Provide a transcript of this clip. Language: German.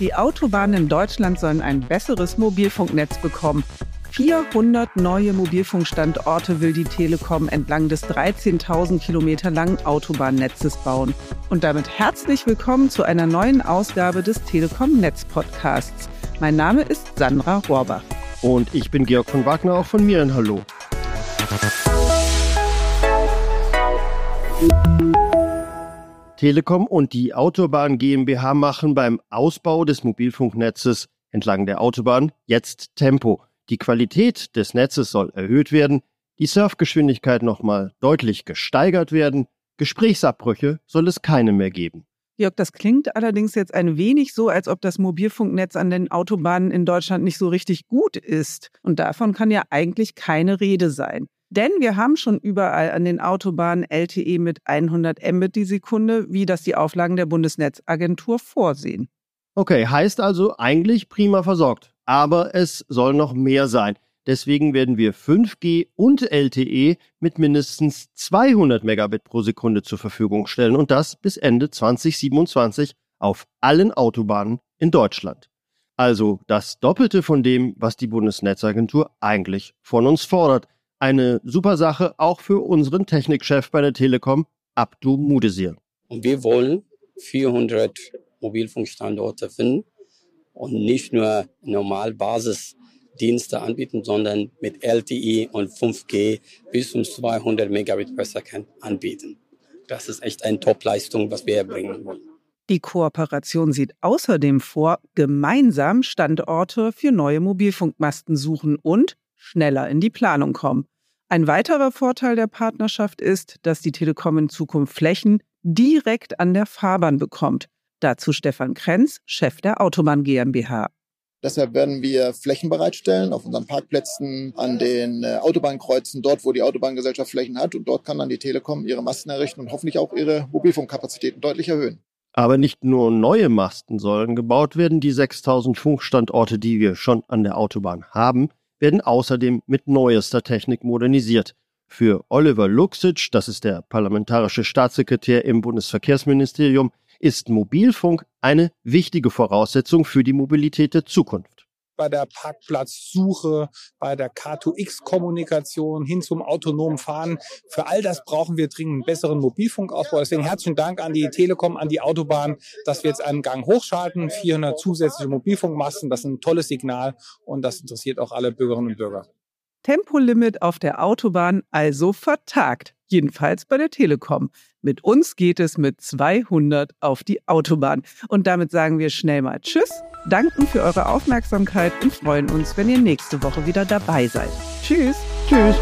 Die Autobahnen in Deutschland sollen ein besseres Mobilfunknetz bekommen. 400 neue Mobilfunkstandorte will die Telekom entlang des 13.000 Kilometer langen Autobahnnetzes bauen. Und damit herzlich willkommen zu einer neuen Ausgabe des Telekom Netz Podcasts. Mein Name ist Sandra Rohrbach. Und ich bin Georg von Wagner, auch von mir ein Hallo. Telekom und die Autobahn GmbH machen beim Ausbau des Mobilfunknetzes entlang der Autobahn jetzt Tempo. Die Qualität des Netzes soll erhöht werden, die Surfgeschwindigkeit nochmal deutlich gesteigert werden, Gesprächsabbrüche soll es keine mehr geben. Jörg, das klingt allerdings jetzt ein wenig so, als ob das Mobilfunknetz an den Autobahnen in Deutschland nicht so richtig gut ist. Und davon kann ja eigentlich keine Rede sein. Denn wir haben schon überall an den Autobahnen LTE mit 100 Mbit die Sekunde, wie das die Auflagen der Bundesnetzagentur vorsehen. Okay, heißt also eigentlich prima versorgt. Aber es soll noch mehr sein. Deswegen werden wir 5G und LTE mit mindestens 200 Megabit pro Sekunde zur Verfügung stellen und das bis Ende 2027 auf allen Autobahnen in Deutschland. Also das Doppelte von dem, was die Bundesnetzagentur eigentlich von uns fordert. Eine super Sache auch für unseren Technikchef bei der Telekom, Abdu Mudesir. Und wir wollen 400 Mobilfunkstandorte finden und nicht nur normal Basisdienste anbieten, sondern mit LTE und 5G bis zum 200 Megabit per Second anbieten. Das ist echt eine Top-Leistung, was wir erbringen wollen. Die Kooperation sieht außerdem vor, gemeinsam Standorte für neue Mobilfunkmasten suchen und schneller in die Planung kommen. Ein weiterer Vorteil der Partnerschaft ist, dass die Telekom in Zukunft Flächen direkt an der Fahrbahn bekommt. Dazu Stefan Krenz, Chef der Autobahn GmbH. Deshalb werden wir Flächen bereitstellen auf unseren Parkplätzen, an den äh, Autobahnkreuzen, dort, wo die Autobahngesellschaft Flächen hat. Und dort kann dann die Telekom ihre Masten errichten und hoffentlich auch ihre Mobilfunkkapazitäten deutlich erhöhen. Aber nicht nur neue Masten sollen gebaut werden. Die 6000 Funkstandorte, die wir schon an der Autobahn haben, werden außerdem mit neuester Technik modernisiert. Für Oliver Luxic, das ist der parlamentarische Staatssekretär im Bundesverkehrsministerium, ist Mobilfunk eine wichtige Voraussetzung für die Mobilität der Zukunft bei der Parkplatzsuche, bei der K2X-Kommunikation hin zum autonomen Fahren. Für all das brauchen wir dringend einen besseren Mobilfunkausbau. Deswegen herzlichen Dank an die Telekom, an die Autobahn, dass wir jetzt einen Gang hochschalten. 400 zusätzliche Mobilfunkmasten, das ist ein tolles Signal und das interessiert auch alle Bürgerinnen und Bürger. Tempolimit auf der Autobahn also vertagt. Jedenfalls bei der Telekom. Mit uns geht es mit 200 auf die Autobahn. Und damit sagen wir schnell mal Tschüss, danken für eure Aufmerksamkeit und freuen uns, wenn ihr nächste Woche wieder dabei seid. Tschüss. Tschüss.